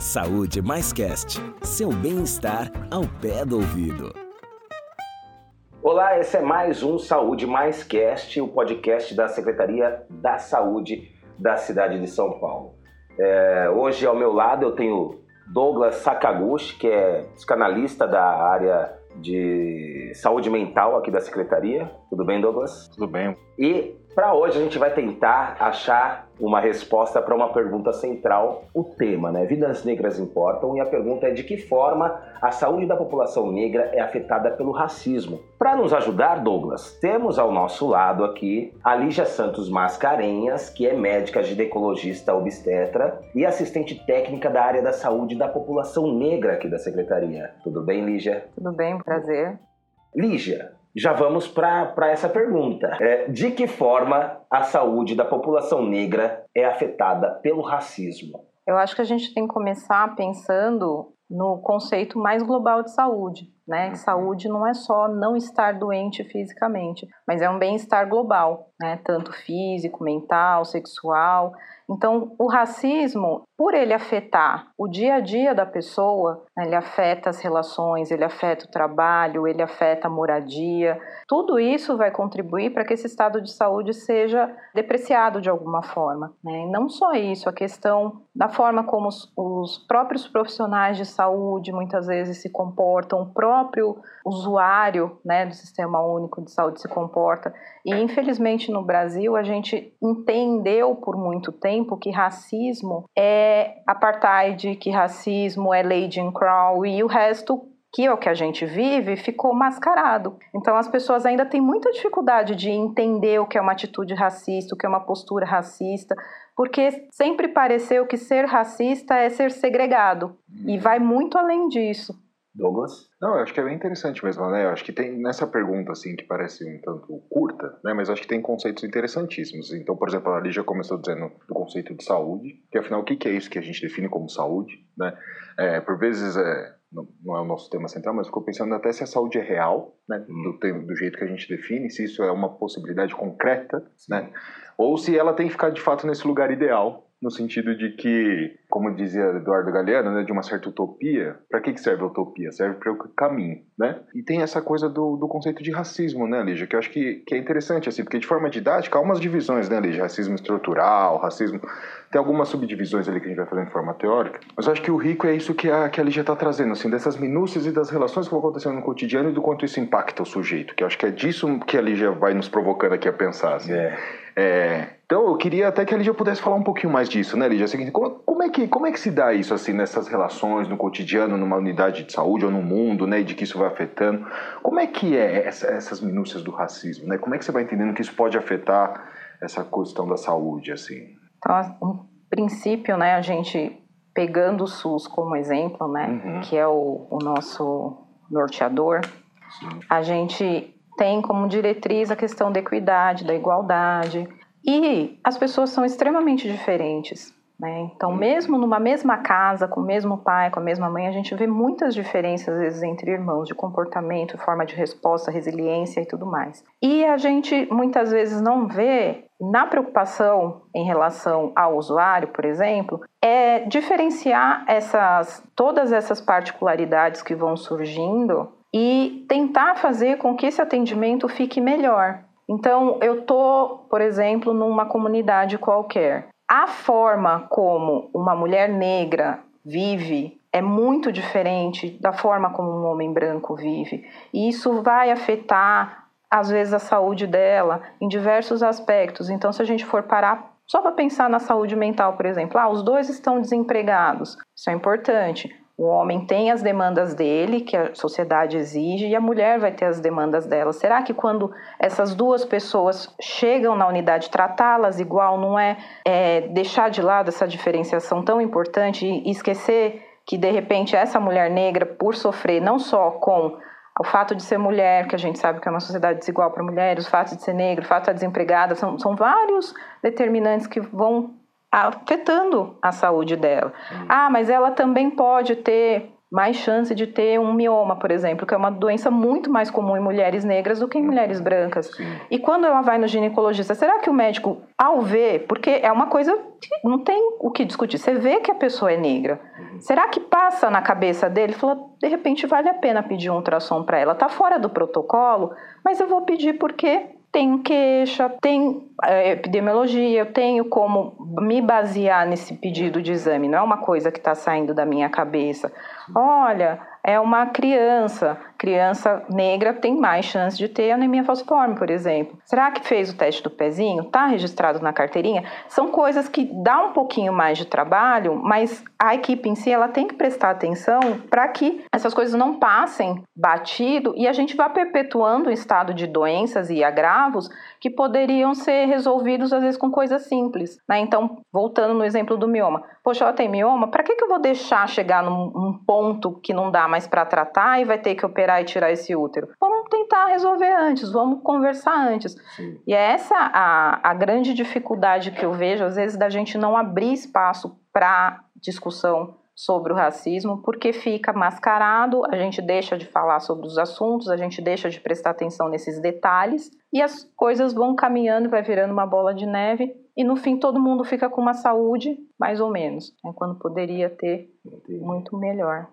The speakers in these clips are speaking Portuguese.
Saúde Mais Cast, seu bem-estar ao pé do ouvido. Olá, esse é mais um Saúde Mais Cast, o podcast da Secretaria da Saúde da cidade de São Paulo. É, hoje ao meu lado eu tenho Douglas Sakaguchi, que é psicanalista da área de saúde mental aqui da secretaria. Tudo bem, Douglas? Tudo bem. E para hoje a gente vai tentar achar uma resposta para uma pergunta central, o tema, né? Vidas negras importam e a pergunta é de que forma a saúde da população negra é afetada pelo racismo. Para nos ajudar, Douglas, temos ao nosso lado aqui a Lígia Santos Mascarenhas, que é médica ginecologista obstetra e assistente técnica da área da saúde da população negra aqui da secretaria. Tudo bem, Lígia? Tudo bem, prazer. Lígia, já vamos para essa pergunta. É, de que forma a saúde da população negra é afetada pelo racismo? Eu acho que a gente tem que começar pensando no conceito mais global de saúde. Né? Uhum. Saúde não é só não estar doente fisicamente, mas é um bem-estar global, né? tanto físico, mental, sexual. Então, o racismo, por ele afetar o dia a dia da pessoa, né, ele afeta as relações, ele afeta o trabalho, ele afeta a moradia, tudo isso vai contribuir para que esse estado de saúde seja depreciado de alguma forma. Né? E não só isso, a questão da forma como os, os próprios profissionais de saúde muitas vezes se comportam, o próprio usuário né, do Sistema Único de Saúde se comporta. E, infelizmente, no Brasil, a gente entendeu por muito tempo que racismo é apartheid, que racismo é lei Jim Crow e o resto que é o que a gente vive, ficou mascarado. Então as pessoas ainda têm muita dificuldade de entender o que é uma atitude racista, o que é uma postura racista, porque sempre pareceu que ser racista é ser segregado e vai muito além disso. Douglas? Não, eu acho que é bem interessante mesmo, né? Eu acho que tem nessa pergunta, assim, que parece um tanto curta, né? Mas acho que tem conceitos interessantíssimos. Então, por exemplo, a já começou dizendo do conceito de saúde, que afinal, o que é isso que a gente define como saúde, né? É, por vezes, é, não, é o nosso tema central, mas ficou pensando até se a saúde é real, né? Do, do jeito que a gente define, se isso é uma possibilidade concreta, né? Ou se ela tem que ficar, de fato, nesse lugar ideal, no sentido de que, como dizia Eduardo Galeano, né, de uma certa utopia, para que, que serve a utopia? Serve para o caminho, né? E tem essa coisa do, do conceito de racismo, né, Lígia, que eu acho que, que é interessante, assim, porque de forma didática há umas divisões, né, Lígia? Racismo estrutural, racismo... Tem algumas subdivisões ali que a gente vai fazer de forma teórica, mas eu acho que o rico é isso que a, que a Lígia está trazendo, assim, dessas minúcias e das relações que vão acontecendo no cotidiano e do quanto isso impacta o sujeito, que eu acho que é disso que a Lígia vai nos provocando aqui a pensar, assim. É. É, então eu queria até que a Lígia pudesse falar um pouquinho mais disso, né, Lígia? Assim, como, como, é que, como é que se dá isso assim nessas relações, no cotidiano, numa unidade de saúde ou no mundo, né, e de que isso vai afetando? Como é que é essa, essas minúcias do racismo, né? Como é que você vai entendendo que isso pode afetar essa questão da saúde, assim? Então, um princípio, né, a gente pegando o SUS como exemplo, né, uhum. que é o, o nosso norteador, Sim. a gente tem como diretriz a questão da equidade, da igualdade. E as pessoas são extremamente diferentes. Né? Então, mesmo numa mesma casa, com o mesmo pai, com a mesma mãe, a gente vê muitas diferenças, às vezes, entre irmãos, de comportamento, forma de resposta, resiliência e tudo mais. E a gente muitas vezes não vê, na preocupação em relação ao usuário, por exemplo, é diferenciar essas, todas essas particularidades que vão surgindo e tentar fazer com que esse atendimento fique melhor. Então, eu tô, por exemplo, numa comunidade qualquer. A forma como uma mulher negra vive é muito diferente da forma como um homem branco vive. E isso vai afetar, às vezes, a saúde dela em diversos aspectos. Então, se a gente for parar só para pensar na saúde mental, por exemplo, ah, os dois estão desempregados. Isso é importante. O homem tem as demandas dele, que a sociedade exige, e a mulher vai ter as demandas dela. Será que quando essas duas pessoas chegam na unidade, tratá-las igual não é, é, deixar de lado essa diferenciação tão importante e esquecer que, de repente, essa mulher negra, por sofrer não só com o fato de ser mulher, que a gente sabe que é uma sociedade desigual para mulheres, o fato de ser negra, o fato de estar desempregada, são, são vários determinantes que vão afetando a saúde dela. Uhum. Ah, mas ela também pode ter mais chance de ter um mioma, por exemplo, que é uma doença muito mais comum em mulheres negras do que em mulheres brancas. Sim. E quando ela vai no ginecologista, será que o médico, ao ver, porque é uma coisa que não tem o que discutir, você vê que a pessoa é negra, uhum. Será que passa na cabeça dele? Falou, de repente vale a pena pedir um ultrassom para ela. Tá fora do protocolo, mas eu vou pedir porque tenho queixa, tem é, epidemiologia, eu tenho como me basear nesse pedido de exame, não é uma coisa que está saindo da minha cabeça. Olha, é uma criança, criança negra tem mais chance de ter anemia falciforme, por exemplo. Será que fez o teste do pezinho? Está registrado na carteirinha? São coisas que dá um pouquinho mais de trabalho, mas a equipe em si ela tem que prestar atenção para que essas coisas não passem batido e a gente vá perpetuando um estado de doenças e agravos que poderiam ser resolvidos às vezes com coisas simples. Né? Então, voltando no exemplo do mioma, poxa, ela tem mioma, para que, que eu vou deixar chegar num, num ponto que não dá mais para tratar e vai ter que operar e tirar esse útero? Vamos tentar resolver antes, vamos conversar antes. Sim. E é essa a, a grande dificuldade que eu vejo, às vezes, da gente não abrir espaço para discussão sobre o racismo, porque fica mascarado, a gente deixa de falar sobre os assuntos, a gente deixa de prestar atenção nesses detalhes e as coisas vão caminhando, vai virando uma bola de neve e no fim todo mundo fica com uma saúde mais ou menos, né, quando poderia ter Entendi. muito melhor.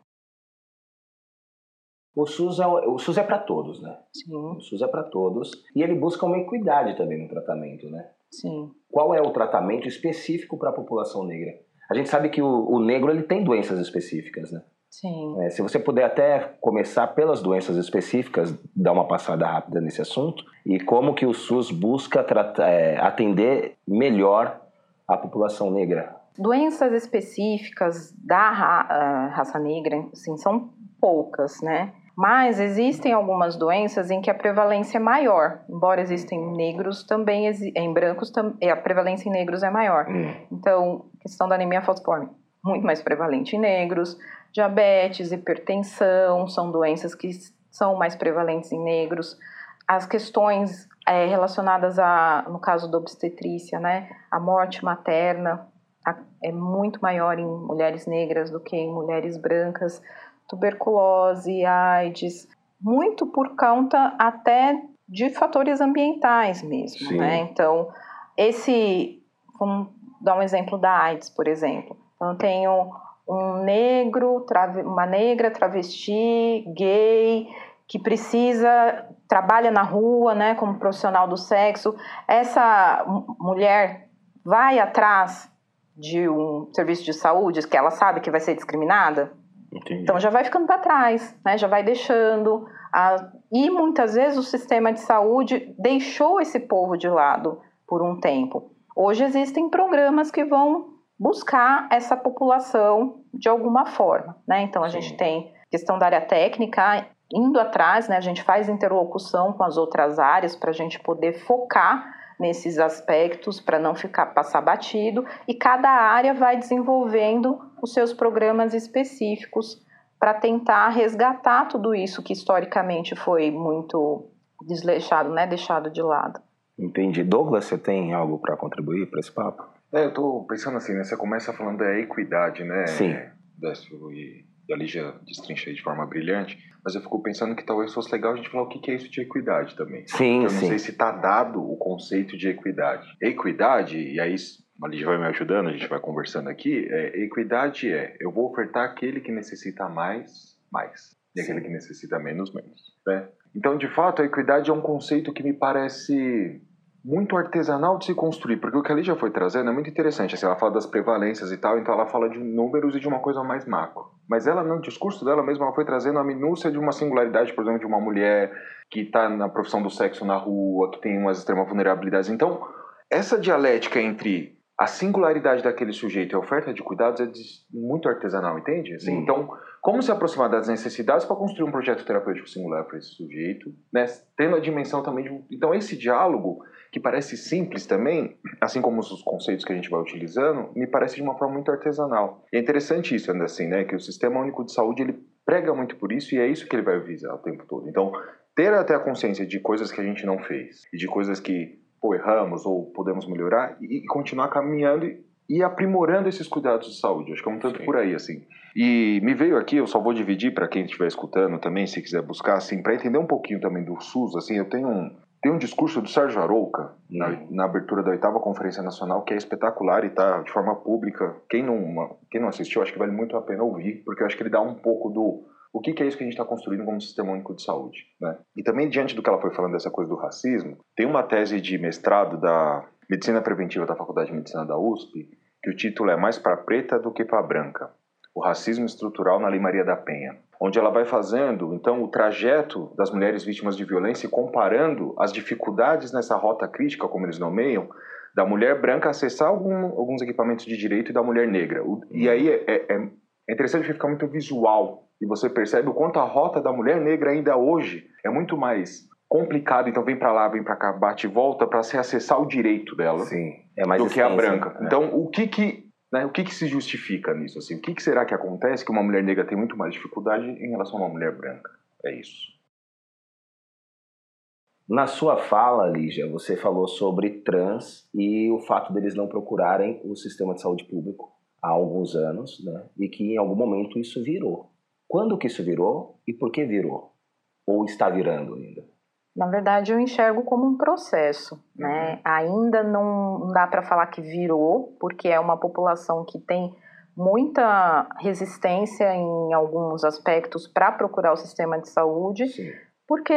O SUS é, o SUS é para todos, né? Sim. O SUS é para todos e ele busca uma equidade também no tratamento, né? Sim. Qual é o tratamento específico para a população negra? A gente sabe que o, o negro ele tem doenças específicas, né? Sim. É, se você puder até começar pelas doenças específicas, dar uma passada rápida nesse assunto e como que o SUS busca tratar, é, atender melhor a população negra. Doenças específicas da ra ah, raça negra, assim, são poucas, né? Mas existem algumas doenças em que a prevalência é maior. Embora existem negros, também em brancos a prevalência em negros é maior. Hum. Então, questão da anemia falciforme, muito mais prevalente em negros. Diabetes, hipertensão, são doenças que são mais prevalentes em negros. As questões é, relacionadas a, no caso da obstetrícia, né, a morte materna a, é muito maior em mulheres negras do que em mulheres brancas tuberculose, AIDS, muito por conta até de fatores ambientais mesmo, Sim. né? Então, esse, vamos dar um exemplo da AIDS, por exemplo. Então, eu tenho um negro, uma negra travesti, gay, que precisa, trabalha na rua, né, como profissional do sexo. Essa mulher vai atrás de um serviço de saúde que ela sabe que vai ser discriminada? Entendi. Então já vai ficando para trás, né? já vai deixando. A... E muitas vezes o sistema de saúde deixou esse povo de lado por um tempo. Hoje existem programas que vão buscar essa população de alguma forma. Né? Então a Sim. gente tem questão da área técnica indo atrás, né? a gente faz interlocução com as outras áreas para a gente poder focar nesses aspectos para não ficar passar batido e cada área vai desenvolvendo os seus programas específicos para tentar resgatar tudo isso que historicamente foi muito desleixado, né, deixado de lado. Entendi. Douglas, você tem algo para contribuir para esse papo? É, eu estou pensando assim, né, você começa falando da equidade, né? Sim. Décio e a Lígia destrincha de forma brilhante, mas eu fico pensando que talvez fosse legal a gente falar o que é isso de equidade também. Sim, eu sim. não sei se está dado o conceito de equidade. Equidade, e aí a Lígia vai me ajudando, a gente vai conversando aqui, é, equidade é eu vou ofertar aquele que necessita mais, mais, e sim. aquele que necessita menos, menos. Né? Então, de fato, a equidade é um conceito que me parece muito artesanal de se construir, porque o que a Lígia foi trazendo é muito interessante. Assim, ela fala das prevalências e tal, então ela fala de números e de uma coisa mais macro. Mas ela, no discurso dela mesma, ela foi trazendo a minúcia de uma singularidade, por exemplo, de uma mulher que está na profissão do sexo na rua, que tem umas extremas vulnerabilidades. Então, essa dialética entre a singularidade daquele sujeito e a oferta de cuidados é muito artesanal, entende? Assim, então, como se aproximar das necessidades para construir um projeto terapêutico singular para esse sujeito, né? tendo a dimensão também de. Então, esse diálogo que parece simples também, assim como os conceitos que a gente vai utilizando, me parece de uma forma muito artesanal. E é interessante isso, ainda assim, né, que o Sistema Único de Saúde ele prega muito por isso e é isso que ele vai visar o tempo todo. Então, ter até a consciência de coisas que a gente não fez e de coisas que pô, erramos ou podemos melhorar e, e continuar caminhando e, e aprimorando esses cuidados de saúde. Acho que é um tanto Sim. por aí, assim. E me veio aqui, eu só vou dividir para quem estiver escutando também, se quiser buscar, assim, para entender um pouquinho também do SUS, assim, eu tenho um, tem um discurso do Sérgio Arouca, na, uhum. na, abertura da oitava Conferência Nacional, que é espetacular e está de forma pública. Quem não, quem não assistiu, acho que vale muito a pena ouvir, porque eu acho que ele dá um pouco do o que, que é isso que a gente está construindo como sistema único de saúde. Né? E também, diante do que ela foi falando dessa coisa do racismo, tem uma tese de mestrado da Medicina Preventiva da Faculdade de Medicina da USP, que o título é Mais para Preta do que para Branca. O racismo estrutural na Lei Maria da Penha onde ela vai fazendo então o trajeto das mulheres vítimas de violência e comparando as dificuldades nessa rota crítica, como eles nomeiam, da mulher branca acessar algum, alguns equipamentos de direito e da mulher negra. E aí é, é, é interessante porque fica muito visual e você percebe o quanto a rota da mulher negra ainda hoje é muito mais complicado, então vem para lá, vem para cá, bate e volta para se acessar o direito dela Sim, é mais do que a branca. Né? Então, o que que né? O que, que se justifica nisso? Assim? O que, que será que acontece que uma mulher negra tem muito mais dificuldade em relação a uma mulher branca? É isso. Na sua fala, Lígia, você falou sobre trans e o fato deles não procurarem o sistema de saúde público há alguns anos, né? E que em algum momento isso virou. Quando que isso virou e por que virou? Ou está virando ainda? Na verdade, eu enxergo como um processo, né? Uhum. Ainda não dá para falar que virou, porque é uma população que tem muita resistência em alguns aspectos para procurar o sistema de saúde, Sim. porque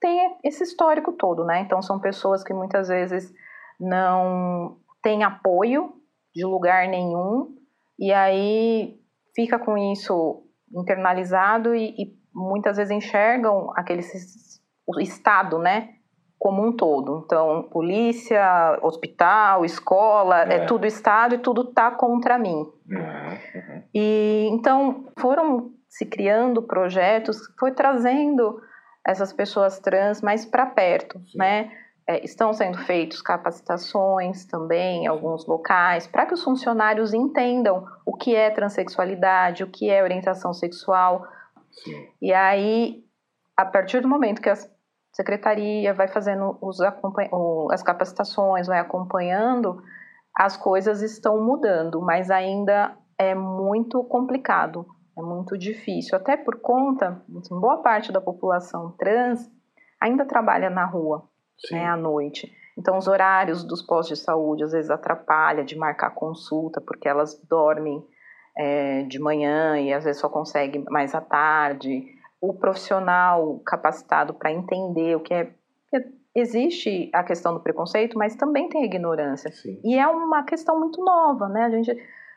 tem esse histórico todo, né? Então são pessoas que muitas vezes não têm apoio de lugar nenhum e aí fica com isso internalizado e, e muitas vezes enxergam aqueles o Estado, né? Como um todo. Então, polícia, hospital, escola, é, é tudo Estado e tudo tá contra mim. Uhum, uhum. E então foram se criando projetos, foi trazendo essas pessoas trans mais para perto, Sim. né? É, estão sendo feitos capacitações também em alguns locais para que os funcionários entendam o que é transexualidade, o que é orientação sexual. Sim. E aí, a partir do momento que as secretaria vai fazendo os as capacitações, vai acompanhando, as coisas estão mudando, mas ainda é muito complicado, é muito difícil, até por conta, assim, boa parte da população trans ainda trabalha na rua, né, à noite. Então, os horários dos postos de saúde às vezes atrapalha de marcar consulta, porque elas dormem é, de manhã e às vezes só conseguem mais à tarde o profissional capacitado para entender o que é. Existe a questão do preconceito, mas também tem a ignorância. Sim. E é uma questão muito nova, né? A gente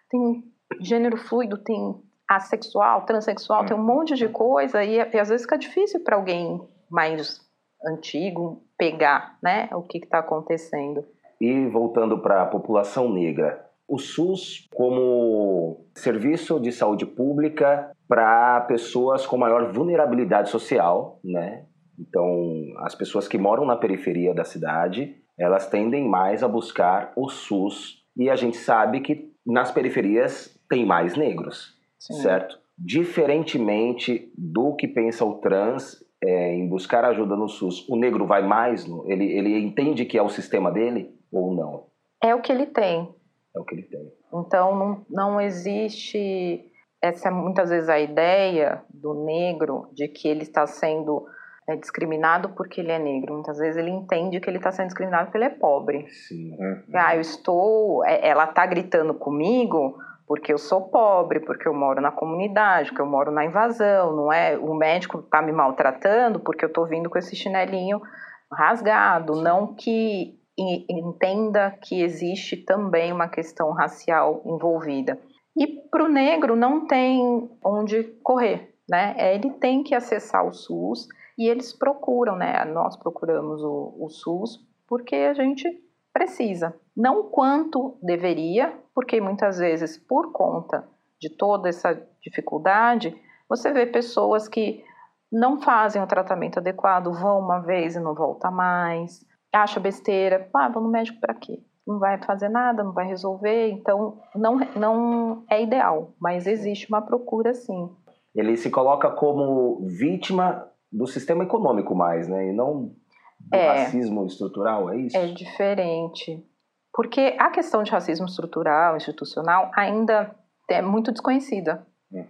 tem gênero fluido, tem assexual, transexual, tem um monte de coisa e, e às vezes fica difícil para alguém mais antigo pegar, né, o que está acontecendo. E voltando para a população negra, o SUS como serviço de saúde pública para pessoas com maior vulnerabilidade social, né? Então, as pessoas que moram na periferia da cidade, elas tendem mais a buscar o SUS e a gente sabe que nas periferias tem mais negros, Sim. certo? Diferentemente do que pensa o trans é, em buscar ajuda no SUS, o negro vai mais, ele, ele entende que é o sistema dele ou não? É o que ele tem. É o que ele tem. Então não, não existe essa é muitas vezes a ideia do negro de que ele está sendo é, discriminado porque ele é negro. Muitas vezes ele entende que ele está sendo discriminado porque ele é pobre. Sim. Ah, eu estou. É, ela está gritando comigo porque eu sou pobre, porque eu moro na comunidade, porque eu moro na invasão, não é? O médico está me maltratando porque eu estou vindo com esse chinelinho rasgado, não que entenda que existe também uma questão racial envolvida. E para o negro não tem onde correr, né? É, ele tem que acessar o SUS e eles procuram, né? Nós procuramos o, o SUS porque a gente precisa. Não quanto deveria, porque muitas vezes, por conta de toda essa dificuldade, você vê pessoas que não fazem o tratamento adequado, vão uma vez e não volta mais, acha besteira, ah, vou no médico para quê? Não vai fazer nada, não vai resolver, então não, não é ideal, mas existe uma procura sim. Ele se coloca como vítima do sistema econômico mais, né? E não do é, racismo estrutural, é isso? É diferente. Porque a questão de racismo estrutural, institucional, ainda é muito desconhecida.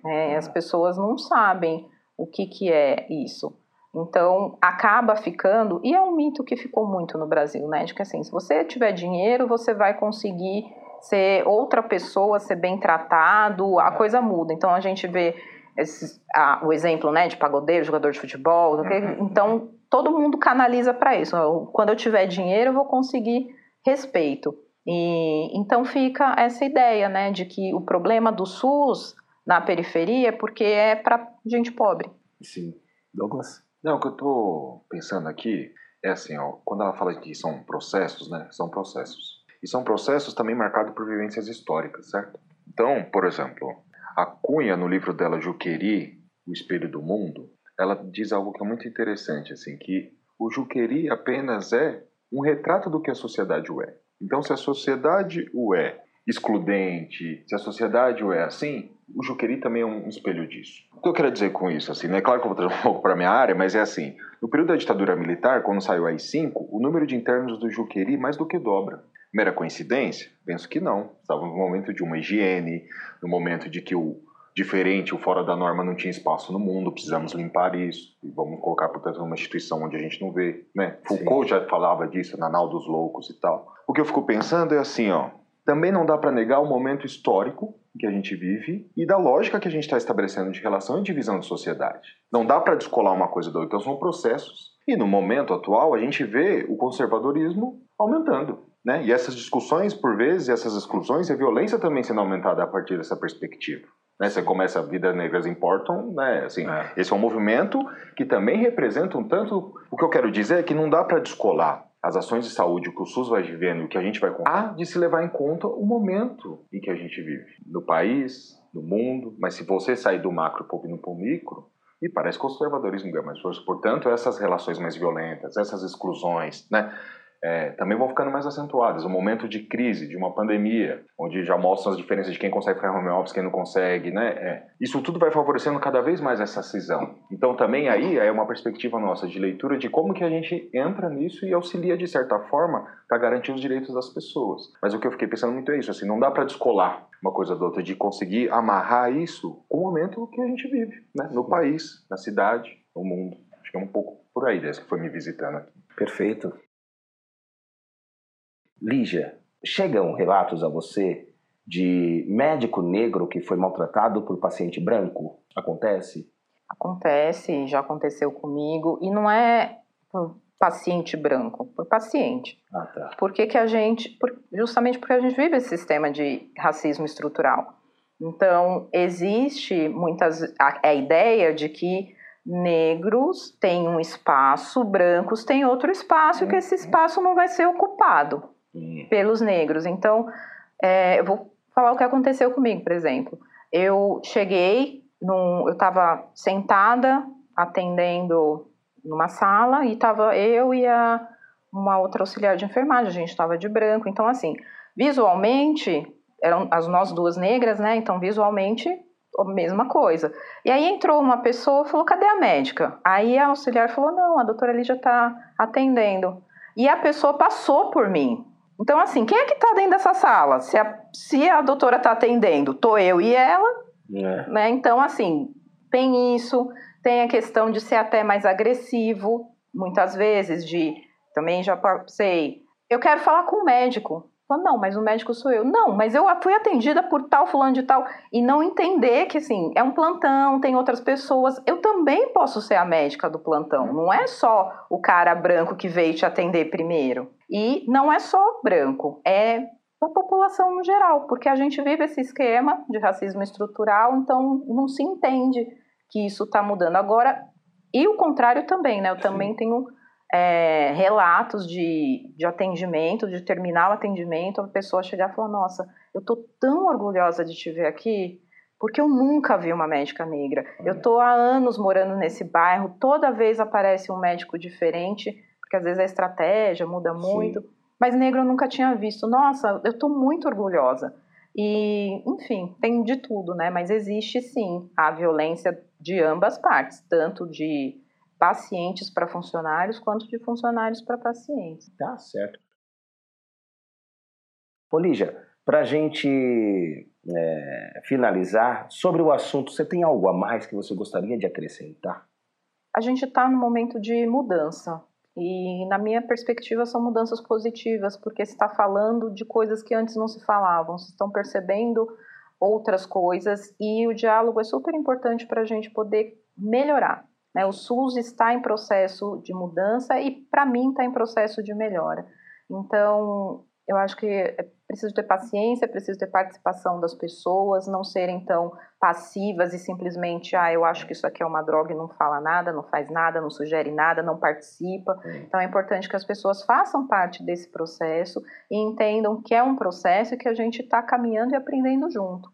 É, as pessoas não sabem o que, que é isso. Então, acaba ficando, e é um mito que ficou muito no Brasil, né? De que assim, se você tiver dinheiro, você vai conseguir ser outra pessoa, ser bem tratado, a coisa muda. Então, a gente vê esses, a, o exemplo, né, de pagodeiro, jogador de futebol, uhum. então todo mundo canaliza para isso. Quando eu tiver dinheiro, eu vou conseguir respeito. E então fica essa ideia, né, de que o problema do SUS na periferia é porque é para gente pobre. Sim. Douglas? Não, o que eu estou pensando aqui é assim, ó, quando ela fala que são processos, né? São processos. E são processos também marcados por vivências históricas, certo? Então, por exemplo, a Cunha, no livro dela Juqueri, O Espelho do Mundo, ela diz algo que é muito interessante, assim, que o Juqueri apenas é um retrato do que a sociedade o é. Então, se a sociedade o é excludente, se a sociedade o é assim, o Juqueri também é um espelho disso. O que eu quero dizer com isso? Assim, né? Claro que eu vou trazer um pouco para minha área, mas é assim: no período da ditadura militar, quando saiu a AI-5, o número de internos do Juqueri mais do que dobra. Mera coincidência? Penso que não. Estava no momento de uma higiene, no momento de que o diferente, o fora da norma não tinha espaço no mundo, precisamos limpar isso. E vamos colocar, portanto, numa instituição onde a gente não vê. Né? Foucault Sim. já falava disso na Nau dos Loucos e tal. O que eu fico pensando é assim, ó. Também não dá para negar o momento histórico que a gente vive e da lógica que a gente está estabelecendo de relação e divisão de sociedade. Não dá para descolar uma coisa da outra, então são processos. E no momento atual, a gente vê o conservadorismo aumentando. Né? E essas discussões, por vezes, essas exclusões e a violência também sendo aumentada a partir dessa perspectiva. Né? Você começa a Vidas Negras Importam, né? assim, é. esse é um movimento que também representa um tanto... O que eu quero dizer é que não dá para descolar as ações de saúde que o SUS vai vivendo e o que a gente vai há de se levar em conta o momento em que a gente vive no país, no mundo, mas se você sair do macro e ir para o micro, e parece que o conservadorismo ganha mais força. Portanto, essas relações mais violentas, essas exclusões, né? É, também vão ficando mais acentuadas. O momento de crise, de uma pandemia, onde já mostram as diferenças de quem consegue ficar home office, quem não consegue, né? É, isso tudo vai favorecendo cada vez mais essa cisão. Então também aí é uma perspectiva nossa de leitura de como que a gente entra nisso e auxilia de certa forma para garantir os direitos das pessoas. Mas o que eu fiquei pensando muito é isso, assim, não dá para descolar uma coisa da outra, de conseguir amarrar isso com o momento que a gente vive, né? No país, na cidade, no mundo. Acho que é um pouco por aí, desde que foi me visitando aqui. Perfeito. Lígia, chegam relatos a você de médico negro que foi maltratado por paciente branco? Acontece? Acontece, já aconteceu comigo. E não é por paciente branco, por paciente. Ah, tá. Por que, que a gente. Justamente porque a gente vive esse sistema de racismo estrutural. Então, existe muitas. a, a ideia de que negros têm um espaço, brancos têm outro espaço, e que esse uhum. espaço não vai ser ocupado pelos negros. Então, é, eu vou falar o que aconteceu comigo, por exemplo. Eu cheguei, num, eu estava sentada atendendo numa sala e estava eu e a, uma outra auxiliar de enfermagem, a gente estava de branco. Então, assim, visualmente, eram as nós duas negras, né? Então, visualmente, a mesma coisa. E aí entrou uma pessoa falou: cadê a médica? Aí a auxiliar falou: não, a doutora Lídia está atendendo. E a pessoa passou por mim. Então, assim, quem é que está dentro dessa sala? Se a, se a doutora está atendendo, tô eu e ela, é. né? Então, assim, tem isso, tem a questão de ser até mais agressivo, muitas vezes, de também já passei. Eu quero falar com o médico. Não, mas o médico sou eu. Não, mas eu fui atendida por tal, fulano de tal. E não entender que, assim, é um plantão, tem outras pessoas. Eu também posso ser a médica do plantão. Não é só o cara branco que veio te atender primeiro. E não é só branco, é a população no geral, porque a gente vive esse esquema de racismo estrutural, então não se entende que isso está mudando. Agora, e o contrário também, né? Eu também tenho é, relatos de, de atendimento, de terminar o atendimento, a pessoa chegar e falar: Nossa, eu tô tão orgulhosa de te ver aqui, porque eu nunca vi uma médica negra. Eu tô há anos morando nesse bairro, toda vez aparece um médico diferente, porque às vezes a estratégia muda muito, Sim. mas negro eu nunca tinha visto. Nossa, eu tô muito orgulhosa. E, enfim, tem de tudo, né? Mas existe sim a violência de ambas partes, tanto de pacientes para funcionários quanto de funcionários para pacientes. Tá certo. Ô Lígia, para a gente é, finalizar, sobre o assunto, você tem algo a mais que você gostaria de acrescentar? a gente está num momento de mudança. E, na minha perspectiva, são mudanças positivas, porque se está falando de coisas que antes não se falavam, se estão percebendo outras coisas, e o diálogo é super importante para a gente poder melhorar. Né? O SUS está em processo de mudança e, para mim, está em processo de melhora. Então, eu acho que é preciso ter paciência, é preciso ter participação das pessoas, não serem tão passivas e simplesmente, ah, eu acho que isso aqui é uma droga e não fala nada, não faz nada, não sugere nada, não participa. Então é importante que as pessoas façam parte desse processo e entendam que é um processo e que a gente está caminhando e aprendendo junto.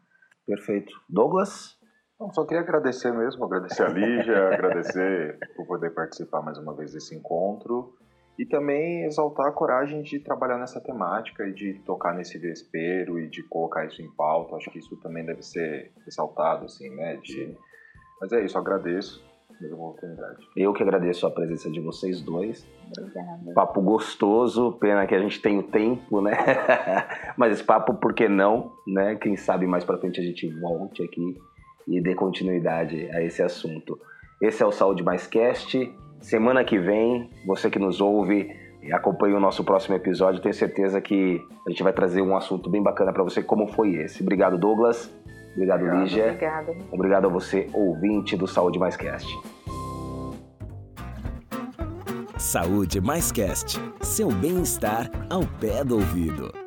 Perfeito. Douglas? Não, só queria agradecer mesmo, agradecer a Lígia, agradecer por poder participar mais uma vez desse encontro e também exaltar a coragem de trabalhar nessa temática e de tocar nesse vespeiro e de colocar isso em pauta. Acho que isso também deve ser ressaltado, assim, né? De... Mas é isso, agradeço pela oportunidade. Eu que agradeço a presença de vocês dois. Obrigada. Papo gostoso, pena que a gente tem o tempo, né? Mas esse papo, por que não, né? Quem sabe mais pra frente a gente volte aqui e dê continuidade a esse assunto. Esse é o Saúde Mais Cast. Semana que vem, você que nos ouve e acompanha o nosso próximo episódio, tenho certeza que a gente vai trazer um assunto bem bacana para você, como foi esse. Obrigado, Douglas. Obrigado, Obrigado. Lígia. Obrigada. Obrigado a você, ouvinte do Saúde Mais Cast. Saúde Mais Cast. Seu bem-estar ao pé do ouvido.